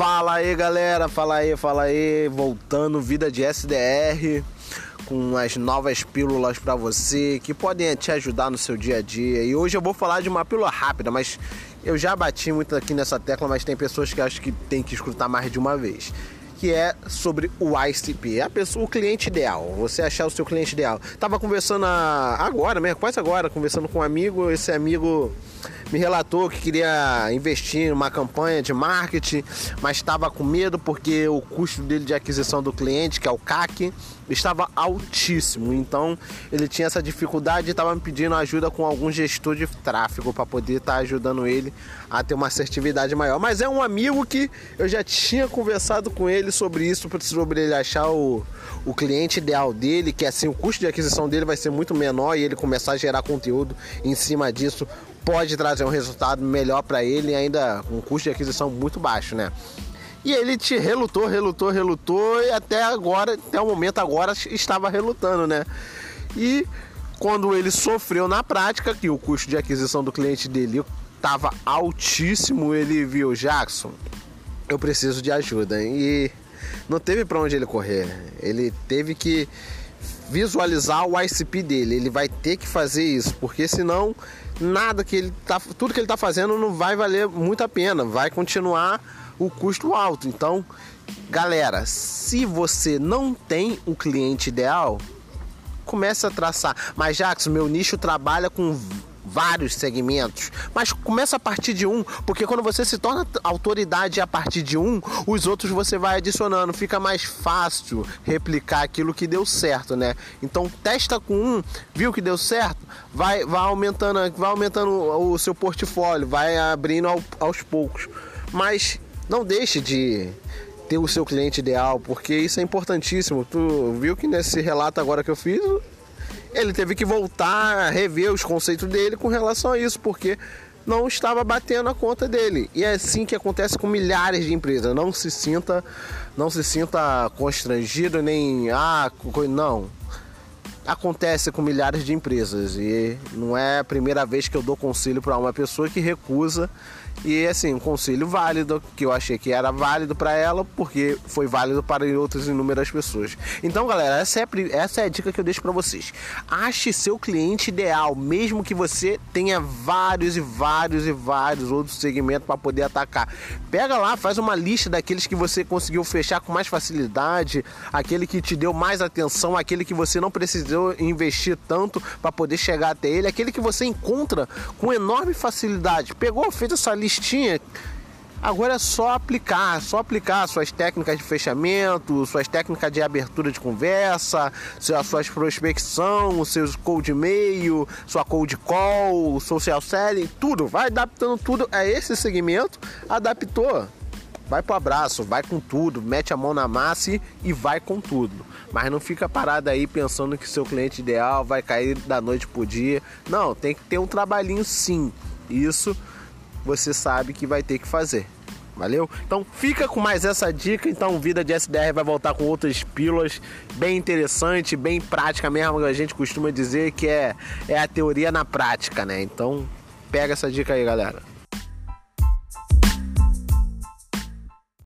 Fala aí galera, fala aí, fala aí, voltando vida de SDR com as novas pílulas para você que podem te ajudar no seu dia a dia. E hoje eu vou falar de uma pílula rápida, mas eu já bati muito aqui nessa tecla, mas tem pessoas que acho que tem que escutar mais de uma vez que é sobre o ICP, a pessoa, o cliente ideal. Você achar o seu cliente ideal. Tava conversando a, agora mesmo, quase agora, conversando com um amigo, esse amigo me relatou que queria investir em uma campanha de marketing, mas estava com medo porque o custo dele de aquisição do cliente, que é o CAC, estava altíssimo. Então ele tinha essa dificuldade e estava me pedindo ajuda com algum gestor de tráfego para poder estar tá ajudando ele a ter uma assertividade maior. Mas é um amigo que eu já tinha conversado com ele sobre isso, sobre ele achar o, o cliente ideal dele, que assim o custo de aquisição dele vai ser muito menor e ele começar a gerar conteúdo em cima disso pode trazer um resultado melhor para ele ainda um custo de aquisição muito baixo, né? E ele te relutou, relutou, relutou e até agora, até o momento agora estava relutando, né? E quando ele sofreu na prática que o custo de aquisição do cliente dele estava altíssimo, ele viu Jackson, eu preciso de ajuda e não teve para onde ele correr. Ele teve que visualizar o ICP dele. Ele vai ter que fazer isso, porque senão nada que ele tá, tudo que ele está fazendo não vai valer muito a pena, vai continuar o custo alto. Então, galera, se você não tem o cliente ideal, comece a traçar. Mas Jackson, meu nicho trabalha com vários segmentos, mas começa a partir de um, porque quando você se torna autoridade a partir de um, os outros você vai adicionando, fica mais fácil replicar aquilo que deu certo, né? Então testa com um, viu que deu certo, vai, vai aumentando, vai aumentando o seu portfólio, vai abrindo ao, aos poucos, mas não deixe de ter o seu cliente ideal, porque isso é importantíssimo. Tu viu que nesse relato agora que eu fiz, ele teve que voltar a rever os conceitos dele com relação a isso, porque não estava batendo a conta dele. E é assim que acontece com milhares de empresas. Não se sinta, não se sinta constrangido nem ah, não. Acontece com milhares de empresas e não é a primeira vez que eu dou conselho para uma pessoa que recusa e assim, um conselho válido, que eu achei que era válido para ela, porque foi válido para outras inúmeras pessoas. Então, galera, essa é, essa é a dica que eu deixo para vocês. Ache seu cliente ideal, mesmo que você tenha vários e vários e vários outros segmentos para poder atacar. Pega lá, faz uma lista daqueles que você conseguiu fechar com mais facilidade, aquele que te deu mais atenção, aquele que você não precisou investir tanto para poder chegar até ele, aquele que você encontra com enorme facilidade. Pegou, fez essa listinha. Agora é só aplicar, só aplicar suas técnicas de fechamento, suas técnicas de abertura de conversa, suas, suas prospecção, seus cold e-mail, sua cold call, social selling, tudo. Vai adaptando tudo a esse segmento, adaptou. Vai pro abraço, vai com tudo, mete a mão na massa e, vai com tudo. Mas não fica parado aí pensando que seu cliente ideal vai cair da noite pro dia. Não, tem que ter um trabalhinho sim. Isso você sabe que vai ter que fazer. Valeu? Então fica com mais essa dica. Então, Vida de SDR vai voltar com outras pílulas bem interessante, bem prática mesmo. A gente costuma dizer que é, é a teoria na prática, né? Então, pega essa dica aí, galera.